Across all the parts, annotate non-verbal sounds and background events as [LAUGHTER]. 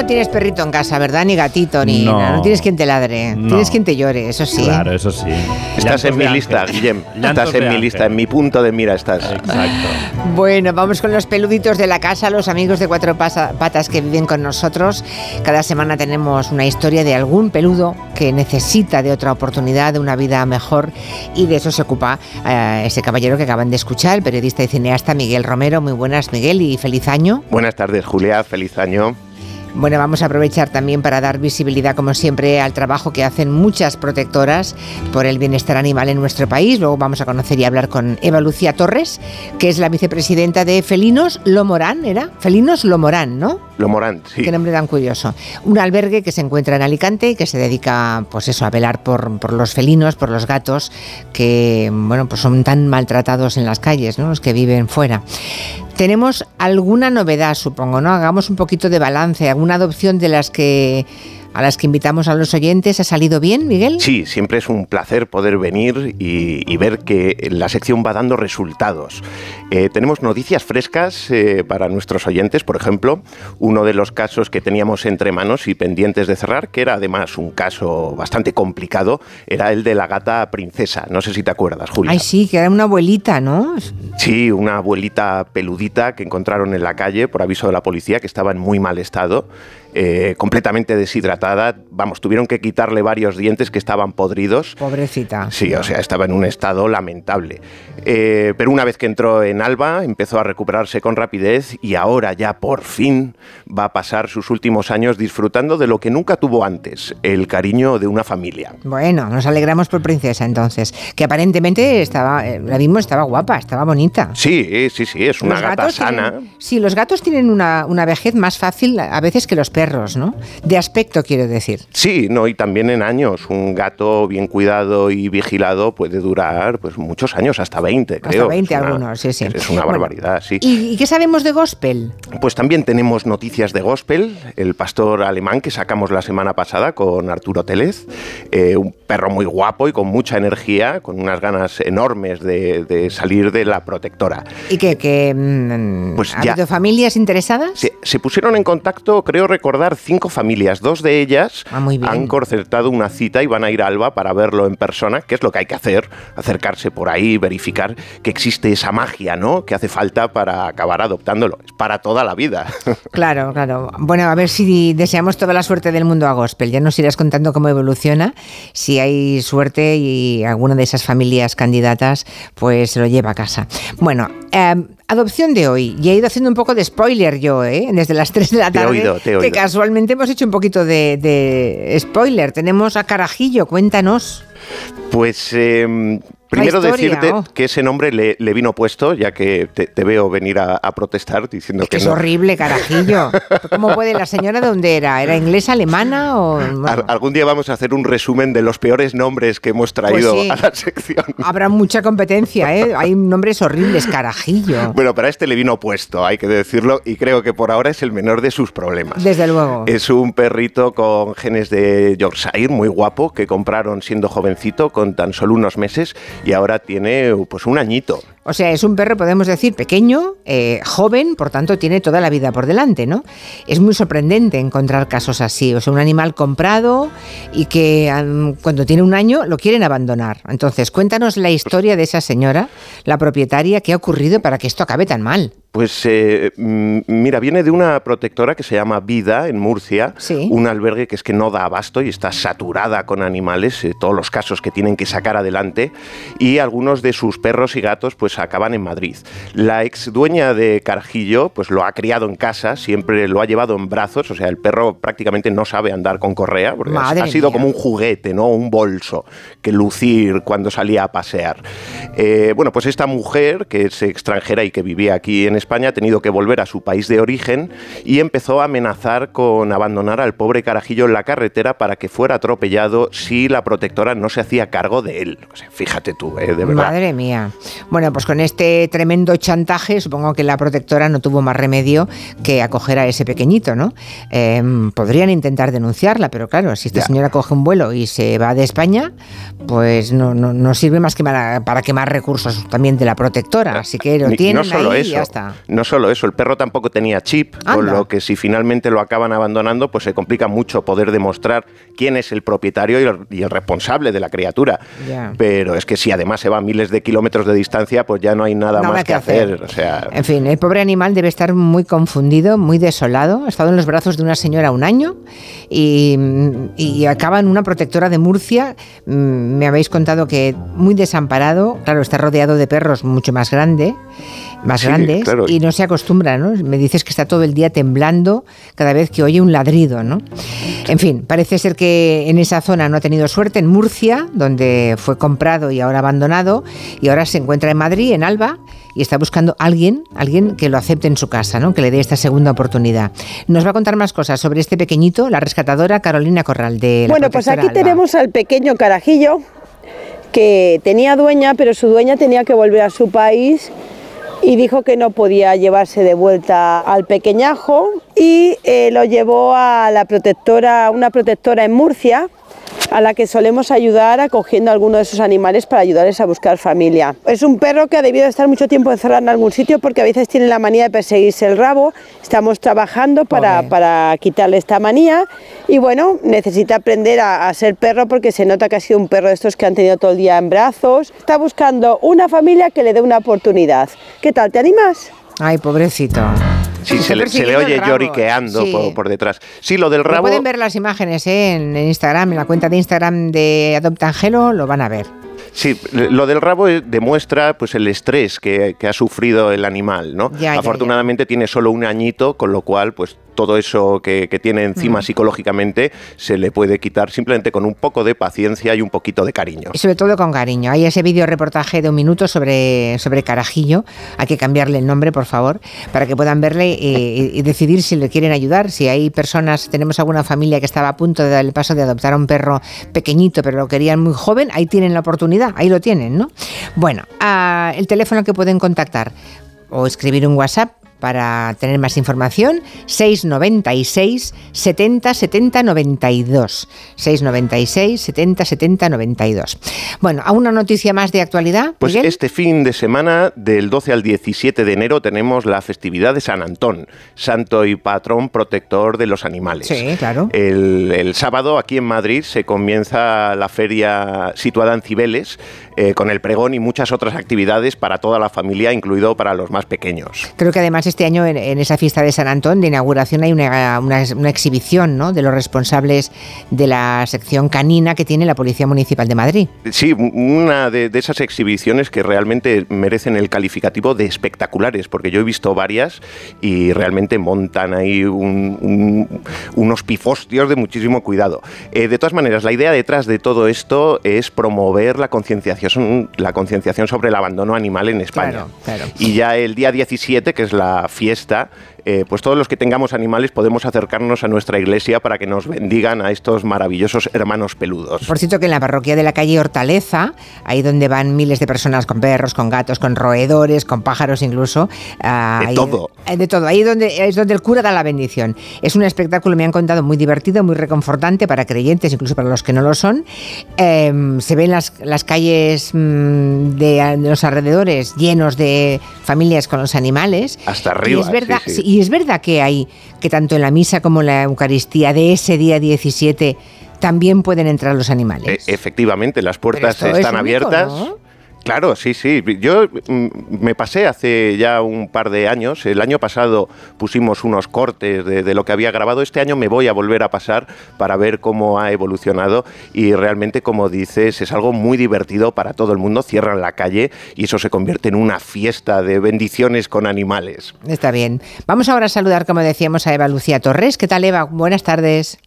no tienes perrito en casa, ¿verdad? Ni gatito, ni No. nada. No tienes quien te ladre. No. Tienes quien te llore, eso sí. Claro, eso sí. Estás Llantos en mi lista. Guillem. Llantos Estás en mi ángel. lista, en mi punto de mira estás. Exacto. Bueno, vamos con los peluditos de la casa, los amigos de cuatro patas que viven con nosotros. Cada semana tenemos una historia de algún peludo que necesita de otra oportunidad, de una vida mejor, y de eso se ocupa eh, ese caballero que acaban de escuchar, el periodista y cineasta Miguel Romero. Muy buenas, Miguel, y feliz año. Buenas tardes, Julia. Feliz año. Bueno, vamos a aprovechar también para dar visibilidad, como siempre, al trabajo que hacen muchas protectoras por el bienestar animal en nuestro país. Luego vamos a conocer y hablar con Eva Lucía Torres, que es la vicepresidenta de Felinos Lomorán, ¿era? Felinos Lomorán, ¿no? Sí. Qué nombre tan curioso. Un albergue que se encuentra en Alicante y que se dedica, pues eso, a velar por, por los felinos, por los gatos que, bueno, pues son tan maltratados en las calles, ¿no? Los que viven fuera. Tenemos alguna novedad, supongo, ¿no? Hagamos un poquito de balance, alguna adopción de las que a las que invitamos a los oyentes. ¿Ha salido bien, Miguel? Sí, siempre es un placer poder venir y, y ver que la sección va dando resultados. Eh, tenemos noticias frescas eh, para nuestros oyentes, por ejemplo, uno de los casos que teníamos entre manos y pendientes de cerrar, que era además un caso bastante complicado, era el de la gata princesa. No sé si te acuerdas, Julia. Ay, sí, que era una abuelita, ¿no? Sí, una abuelita peludita que encontraron en la calle por aviso de la policía que estaba en muy mal estado, eh, completamente deshidratada. Vamos, tuvieron que quitarle varios dientes que estaban podridos. Pobrecita. Sí, o sea, estaba en un estado lamentable. Eh, pero una vez que entró en Alba, empezó a recuperarse con rapidez y ahora ya por fin va a pasar sus últimos años disfrutando de lo que nunca tuvo antes, el cariño de una familia. Bueno, nos alegramos por Princesa entonces, que aparentemente estaba, eh, la vimos, estaba guapa, estaba bonita. Sí, sí, sí, es una gata sana. tienen- sí, los gatos tienen una, una vejez más fácil a veces que los perros, ¿no? De aspecto, quiero decir. Sí, no, y también en años. Un gato bien cuidado y vigilado puede durar pues muchos años, hasta 20, Hasta creo. 20 Es una- algunos, sí, sí. Es una Bueno, barbaridad, sí. ¿Y, y qué sabemos de Gospel? Pues también tenemos noticias de Gospel, el pastor alemán que sacamos la semana pasada con Arturo Télez, eh, un perro muy guapo y con mucha energía, con unas ganas enormes de, de salir de la protectora. ¿Y qué? que mm, Pues ¿Ha ya. habido familias interesadas? Se, se pusieron en contacto, creo recordar, cinco familias. Dos de ellas Ah, han concertado una cita y van a ir a Alba para verlo en persona, que es lo que hay que hacer, acercarse por ahí, verificar que existe esa magia, ¿no? Que hace falta para acabar adoptándolo. Es para toda la vida. [LAUGHS] Claro, claro. Bueno, a ver si deseamos toda la suerte del mundo a Gospel. Ya nos irás contando cómo evoluciona. Si hay suerte y alguna de esas familias candidatas, pues se lo lleva a casa. Bueno, eh, adopción de hoy. Y he ido haciendo un poco de spoiler yo, ¿eh? Desde las 3 de la Te he tarde. oído, te he Que oído. casualmente hemos hecho un poquito de, de spoiler. Tenemos a Carajillo, cuéntanos. Pues eh, primero decirte oh. que ese nombre le, le vino puesto, ya que te, te veo venir a, a protestar diciendo Es que que es no. horrible, Carajillo. [LAUGHS] ¿Cómo puede la señora de dónde era? ¿Era inglesa, alemana o...? bueno, Al- algún día vamos a hacer un resumen de los peores nombres que hemos traído Pues sí. a la sección. Habrá mucha competencia, ¿eh? Hay nombres horribles, carajillo. Bueno, pero a este le vino puesto, hay que decirlo, y creo que por ahora es el menor de sus problemas. Desde luego. Es un perrito con genes de Yorkshire, muy guapo, que compraron siendo jovencito, con tan solo unos meses, y ahora tiene pues un añito. O sea, es un perro, podemos decir, pequeño, eh, joven, por tanto tiene toda la vida por delante, ¿no? Es muy sorprendente encontrar casos así. O sea, un animal comprado y que cuando tiene un año lo quieren abandonar. Entonces, cuéntanos la historia de esa señora, la propietaria, qué ha ocurrido para que esto acabe tan mal. Pues eh, mm, mira, viene de una protectora que se llama Vida en Murcia, Sí. un albergue que es que no da abasto y está saturada con animales, eh, todos los casos que tienen que sacar adelante, y algunos de sus perros y gatos pues acaban en Madrid. La ex dueña de Carjillo pues lo ha criado en casa, siempre lo ha llevado en brazos, o sea, el perro prácticamente no sabe andar con correa, porque ha- Madre ha sido mía. como un juguete, ¿no? Un bolso que lucir cuando salía a pasear. Eh, bueno, pues esta mujer, que es extranjera y que vivía aquí en España, ha tenido que volver a su país de origen y empezó a amenazar con abandonar al pobre carajillo en la carretera para que fuera atropellado si la protectora no se hacía cargo de él. O sea, fíjate tú, ¿eh? de verdad. Madre mía. Bueno, pues con este tremendo chantaje, supongo que la protectora no tuvo más remedio que acoger a ese pequeñito, ¿no? Em, podrían intentar denunciarla, pero claro, si esta señora coge un vuelo y se va de España, pues no, no, sirve más que para, para, quemar recursos también de la protectora. Así que lo tienen no solo ahí eso, y ya está. No solo eso, el perro tampoco tenía chip, con lo que si finalmente lo acaban abandonando, pues se complica mucho poder demostrar quién es el propietario y el, responsable de la criatura. Pero es que si además se va a miles de kilómetros de distancia, pues ya no hay nada, más que, hacer. O sea... En fin, el pobre animal debe estar muy confundido, muy desolado. Ha estado en los brazos de una señora un año y, y acaba en una protectora de Murcia. Mm, me habéis contado que muy desamparado, claro, está rodeado de perros mucho más grande más grandes y no se acostumbra, ¿no? Me dices que está todo el día temblando cada vez que oye un ladrido, ¿no? En fin, parece ser que en esa zona no ha tenido suerte, en Murcia, donde fue comprado y ahora abandonado, y ahora se encuentra en Madrid, en Alba, y está buscando alguien, alguien que lo acepte en su casa, ¿no? que le dé esta segunda oportunidad. Nos va a contar más cosas sobre este pequeñito, la rescatadora Carolina Corral de la Bueno, pues aquí tenemos al pequeño carajillo que tenía dueña, pero su dueña tenía que volver a su país y dijo que no podía llevarse de vuelta al pequeñajo y eh, lo llevó a la protectora, una protectora en Murcia a la que solemos ayudar acogiendo a alguno de esos animales para ayudarles a buscar familia. Es un perro que ha debido estar mucho tiempo encerrado en algún sitio porque a veces tiene la manía de perseguirse el rabo. Estamos trabajando para, para quitarle esta manía y bueno, necesita aprender a, a, ser perro porque se nota que ha sido un perro de estos que han tenido todo el día en brazos. Está buscando una familia que le dé una oportunidad. ¿Qué tal? ¿Te animas? Ay, pobrecito. Sí, se le, oye lloriqueando por, detrás. Sí, lo del rabo. pueden ver las imágenes ¿eh? en, Instagram, en la cuenta de Instagram de Adopta Angelo, lo van a ver. Sí, lo del rabo demuestra pues el estrés que, ha sufrido el animal, ¿no? Afortunadamente tiene solo un añito, con lo cual pues todo eso que, tiene encima mm. psicológicamente se le puede quitar simplemente con un poco de paciencia y un poquito de cariño. Y sobre todo con cariño. Hay ese vídeo reportaje de un minuto sobre, sobre Carajillo. Hay que cambiarle el nombre, por favor, para que puedan verle y, y decidir si le quieren ayudar. Si hay personas, tenemos alguna familia que estaba a punto de dar el paso de adoptar a un perro pequeñito, pero lo querían muy joven, ahí tienen la oportunidad, ahí lo tienen, ¿no? Bueno, ah, el teléfono que pueden contactar o escribir un WhatsApp para tener más información, 696 70 70 92. 696 70 70 92. Bueno, ¿a una noticia más de actualidad? Pues este fin de semana, del 12 al 17 de enero, tenemos la festividad de San Antón, santo y patrón protector de los animales. Sí, claro. El, el sábado, aquí en Madrid, se comienza la feria situada en Cibeles, eh, con el pregón y muchas otras actividades para toda la familia, incluido para los más pequeños. Creo que además este año en, esa fiesta de San Antón de inauguración hay una, una, exhibición ¿no? de los responsables de la sección canina que tiene la Policía Municipal de Madrid. Sí, una de, esas exhibiciones que realmente merecen el calificativo de espectaculares, porque yo he visto varias y realmente montan ahí unos pifostios de muchísimo cuidado. Eh, de todas maneras, la idea detrás de todo esto es promover la concienciación la concienciación sobre el abandono animal en España. Y ya el día 17, que es la fiesta, eh, pues todos los que tengamos animales podemos acercarnos a nuestra iglesia para que nos bendigan a estos maravillosos hermanos peludos. Por cierto que en la parroquia de la calle Hortaleza, ahí donde van miles de personas con perros, con gatos, con roedores, con pájaros incluso. Ah, de todo. Eh, de todo. Ahí donde, es donde el cura da la bendición. Es un espectáculo, me han contado, muy divertido, muy reconfortante para creyentes, incluso para los que no lo son. Em, se ven las, las calles mm, de, los alrededores llenos de familias con los animales. Hasta arriba. es verdad, y es verdad que hay, que tanto en la misa como en la Eucaristía de ese día 17 también pueden entrar los animales. E, efectivamente, las puertas están abiertas. Claro, sí, sí. Yo mm, me pasé hace ya un par de años. El año pasado pusimos unos cortes de, lo que había grabado. Este año me voy a volver a pasar para ver cómo ha evolucionado y realmente, como dices, es algo muy divertido para todo el mundo. Cierran la calle y eso se convierte en una fiesta de bendiciones con animales. Está bien. Vamos ahora a saludar, como decíamos, a Eva Lucía Torres. ¿Qué tal, Eva? Buenas tardes.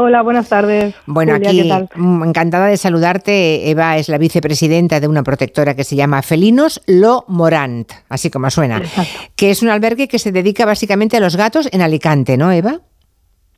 Hola, buenas tardes. Bueno, aquí encantada de saludarte. Eva es la vicepresidenta de una protectora que se llama Felinos Lo Morant, así como suena, que es un albergue que se dedica básicamente a los gatos en Alicante, ¿no, Eva?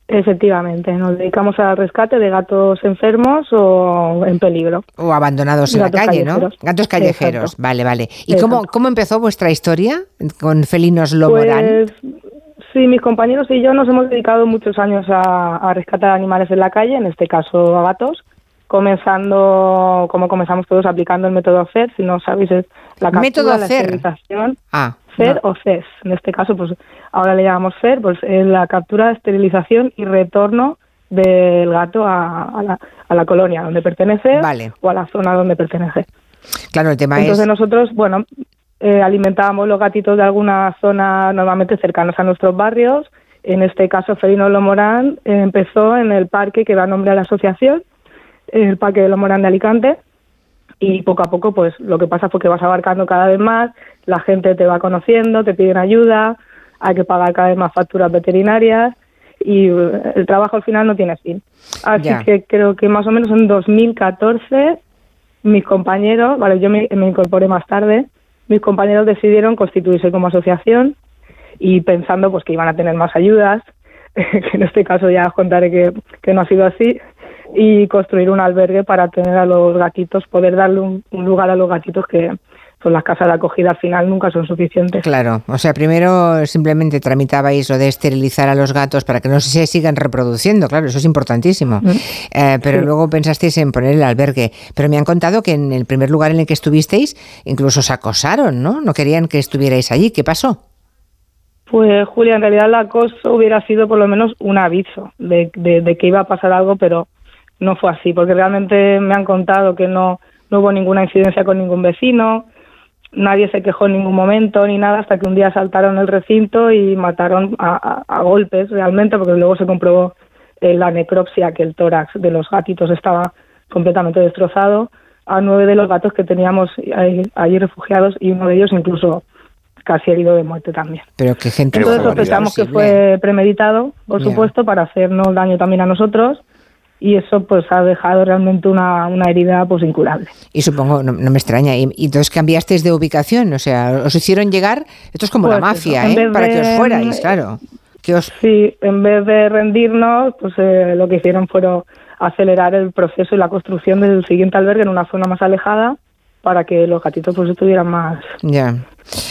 Efectivamente, nos dedicamos al rescate de gatos enfermos o en peligro. O abandonados en la calle, ¿no? Gatos callejeros, vale, vale. ¿Y cómo, cómo empezó vuestra historia con Felinos Lomorán? Pues, sí, mis compañeros y yo nos hemos dedicado muchos años a, a rescatar animales en la calle, en este caso a gatos, comenzando, como comenzamos todos, aplicando el método FED, si no sabéis, es la captura, ¿Método la CER? esterilización. Ah, FED no. o CES. En este caso, pues ahora le llamamos FED, pues es la captura, esterilización y retorno del gato a, a la, a la colonia donde pertenece Vale. o a la zona donde pertenece. Claro, el tema Entonces es... nosotros, bueno, eh, alimentábamos los gatitos de alguna zona normalmente cercanos a nuestros barrios. En este caso, Felino Lomorán eh, empezó en el parque que da nombre a la asociación, el Parque de Lomorán de Alicante, y poco a poco, pues lo que pasa fue que vas abarcando cada vez más, la gente te va conociendo, te piden ayuda, hay que pagar cada vez más facturas veterinarias y eh, el trabajo al final no tiene fin. Así Ya. que creo que más o menos en 2014 mis compañeros, vale, yo me, me incorporé más tarde, mis compañeros decidieron constituirse como asociación y pensando pues que iban a tener más ayudas, [LAUGHS] que en este caso ya os contaré que, no ha sido así, y construir un albergue para tener a los gatitos, poder darle un, un lugar a los gatitos que son las casas de acogida al final nunca son suficientes. Claro, o sea, primero simplemente tramitabais lo de esterilizar a los gatos para que no se sigan reproduciendo, claro, eso es importantísimo. Eh, pero Sí. luego pensasteis en poner el albergue. Pero me han contado que en el primer lugar en el que estuvisteis, incluso os acosaron, ¿no? No querían que estuvierais allí. ¿Qué pasó? Pues Julia, en realidad la cosa hubiera sido por lo menos un aviso de, de- de que iba a pasar algo, pero no fue así, porque realmente me han contado que no, no hubo ninguna incidencia con ningún vecino, nadie se quejó en ningún momento ni nada, hasta que un día saltaron el recinto y mataron a, a- a golpes realmente, porque luego se comprobó eh, la necropsia que el tórax de los gatitos estaba completamente destrozado, a nueve de los gatos que teníamos ahí, ahí refugiados y uno de ellos incluso casi herido de muerte también. Pero qué gente Entonces sospechamos que fue premeditado, por supuesto, para hacernos daño también a nosotros y eso pues ha dejado realmente una, una herida pues incurable. Y supongo, no, no me extraña, y, y entonces cambiasteis de ubicación, o sea, os hicieron llegar, esto es como la Pues mafia, eso, ¿eh? Para que os fuerais, claro. Que os Sí, en vez de rendirnos, pues eh, lo que hicieron fueron acelerar el proceso y la construcción del siguiente albergue en una zona más alejada para que los gatitos pues estuvieran más ya.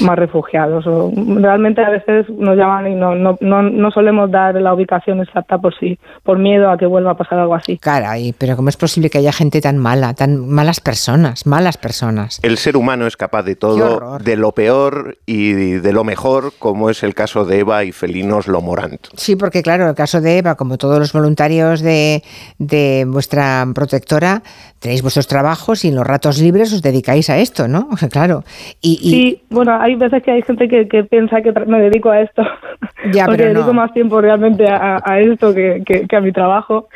Más refugiados. O, realmente a veces nos llaman y no, no, no, no solemos dar la ubicación exacta por si, por miedo a que vuelva a pasar algo así. Caray, pero ¿cómo es posible que haya gente tan mala, tan malas personas, malas personas? El ser humano es capaz de todo, de lo peor y de lo mejor, como es el caso de Eva y Felinos Lomorant. Sí, porque claro, el caso de Eva, como todos los voluntarios de, de vuestra protectora, tenéis vuestros trabajos y en los ratos libres os dedicáis a esto, ¿no? [LAUGHS] Claro. Y, y- Sí, bueno, hay veces que hay gente que, que piensa que me dedico a esto, Ya, [LAUGHS] porque pero no. dedico más tiempo realmente a, a esto que, que- que a mi trabajo.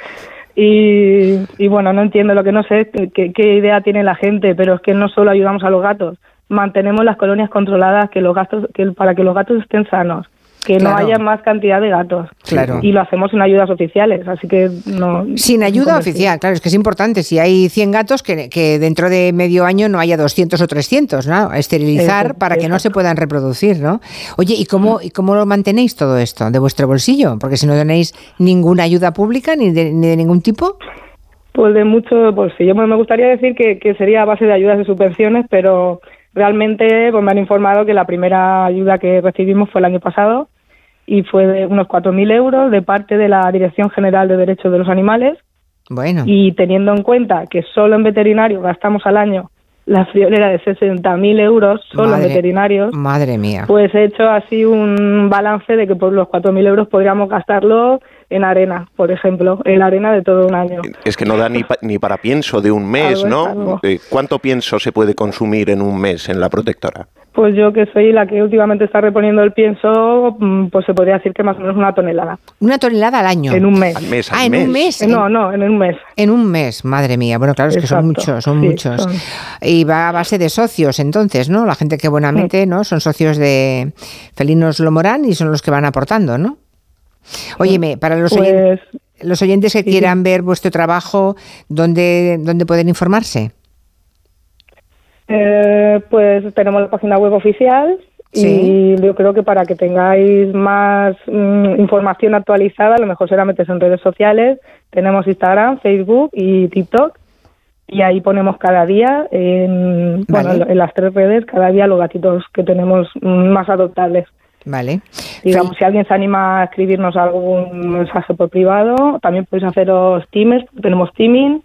Y, y bueno, no entiendo lo que no sé, qué, qué idea tiene la gente, pero es que no solo ayudamos a los gatos, mantenemos las colonias controladas que los gatos, que, para que los gatos estén sanos, que Claro. no haya más cantidad de gatos. Claro. Y lo hacemos sin ayudas oficiales, así que no. sin ayuda oficial, claro, es que es importante. Si hay 100 gatos, que, que dentro de medio año no haya 200 o 300, ¿no? Esterilizar para que no se puedan reproducir, ¿no? Oye, ¿y cómo, ¿y cómo lo mantenéis todo esto? ¿De vuestro bolsillo? Porque si no tenéis ninguna ayuda pública ni de, ni de ningún tipo. Pues de mucho bolsillo. Bueno, me gustaría decir que, que sería a base de ayudas de subvenciones, pero realmente pues me han informado que la primera ayuda que recibimos fue el año pasado y fue de unos 4.000 euros de parte de la Dirección General de Derechos de los Animales Bueno, y teniendo en cuenta que solo en veterinario gastamos al año la friolera de 60.000 euros solo Madre- en veterinarios, madre mía. pues he hecho así un balance de que por los 4.000 euros podríamos gastarlo en arena, por ejemplo, en la arena de todo un año. Es que no da ni, pa- ni para pienso de un mes, Algo ¿no? Eh, ¿Cuánto pienso se puede consumir en un mes en la protectora? Pues yo que soy la que últimamente está reponiendo el pienso, mm, pues se podría decir que más o menos una tonelada Una tonelada al año. en un mes. Al mes, al ah, en mes. un mes. No, no, en un mes. En un mes, madre mía. Bueno, claro, es que son muchos, son sí, muchos. son- Y va a base de socios, entonces, ¿no? La gente que buenamente, ¿no? Son socios de Felinos Lomorán y son los que van aportando, ¿no? Óyeme, para los, oyen- Pues los oyentes que sí. quieran ver vuestro trabajo, ¿dónde, ¿dónde pueden informarse? Eh, pues tenemos la página web oficial Y yo creo que para que tengáis más mm, información actualizada, lo mejor será meterse en redes sociales. Tenemos Instagram, Facebook y TikTok. Y ahí ponemos cada día, en, bueno, en las tres redes, cada día los gatitos que tenemos mm, más adoptables. Vale. Digamos, si alguien se anima a escribirnos algún mensaje por privado, también podéis haceros teamers, tenemos teaming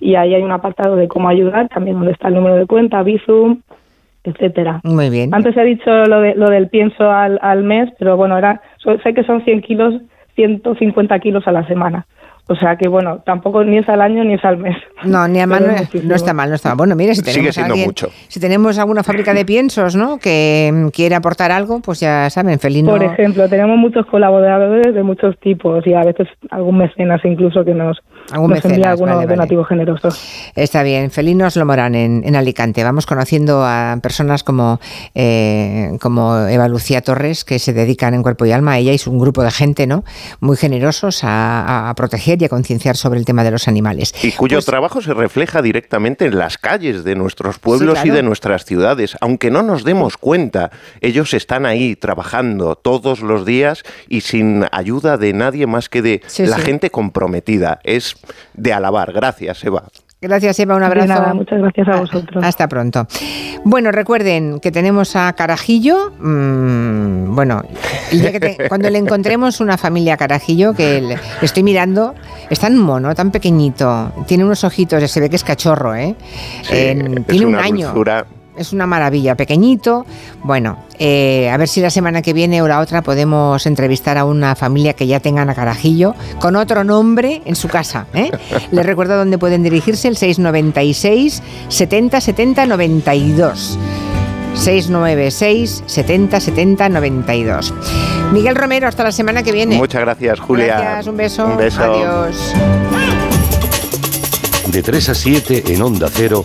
y ahí hay un apartado de cómo ayudar, también donde está el número de cuenta, Bizum, etcétera. Muy bien. Antes he dicho lo, de, lo del pienso al, al mes, pero bueno, era sé que son 100 kilos, 150 kilos a la semana. O sea que bueno, tampoco ni es al año ni es al mes. No, ni a mano no, está mal, no está mal. Bueno, mire, si tenemos si tenemos alguna fábrica de piensos, ¿no? Que mm, quiere aportar algo, pues ya saben, Felino. Por ejemplo, tenemos muchos colaboradores de muchos tipos y a veces algún mecenas incluso que nos, ¿Algún nos envía algunos donativos generosos. Está bien, Felinos Lomorán en, en Alicante. Vamos conociendo a personas como, eh, como Eva Lucía Torres que se dedican en cuerpo y alma. Ella es un grupo de gente, ¿no? Muy generosos a, a proteger y a concienciar sobre el tema de los animales. Y cuyo pues trabajo se refleja directamente en las calles de nuestros pueblos y de nuestras ciudades. Aunque no nos demos cuenta, ellos están ahí trabajando todos los días y sin ayuda de nadie más que de la gente comprometida. Es de alabar. Gracias, Eva. Gracias, Eva. Un abrazo. muchas gracias a vosotros. Hasta pronto. Bueno, recuerden que tenemos a Carajillo. Mmm, bueno, [LAUGHS] cuando le encontremos una familia Carajillo, que le, estoy mirando, es tan mono, tan pequeñito. Tiene unos ojitos, se ve que es cachorro, ¿eh? tiene un año es una maravilla, pequeñito. Bueno, eh, a ver si la semana que viene o la otra podemos entrevistar a una familia que ya tengan a Carajillo con otro nombre en su casa. ¿eh? [LAUGHS] Les recuerdo dónde pueden dirigirse, el 696 70 70 92. 696 70 70 92. Miguel Romero, hasta la semana que viene. Muchas gracias, Julia. Gracias, un beso. Un beso. Adiós. De 3 a 7 en Onda Cero.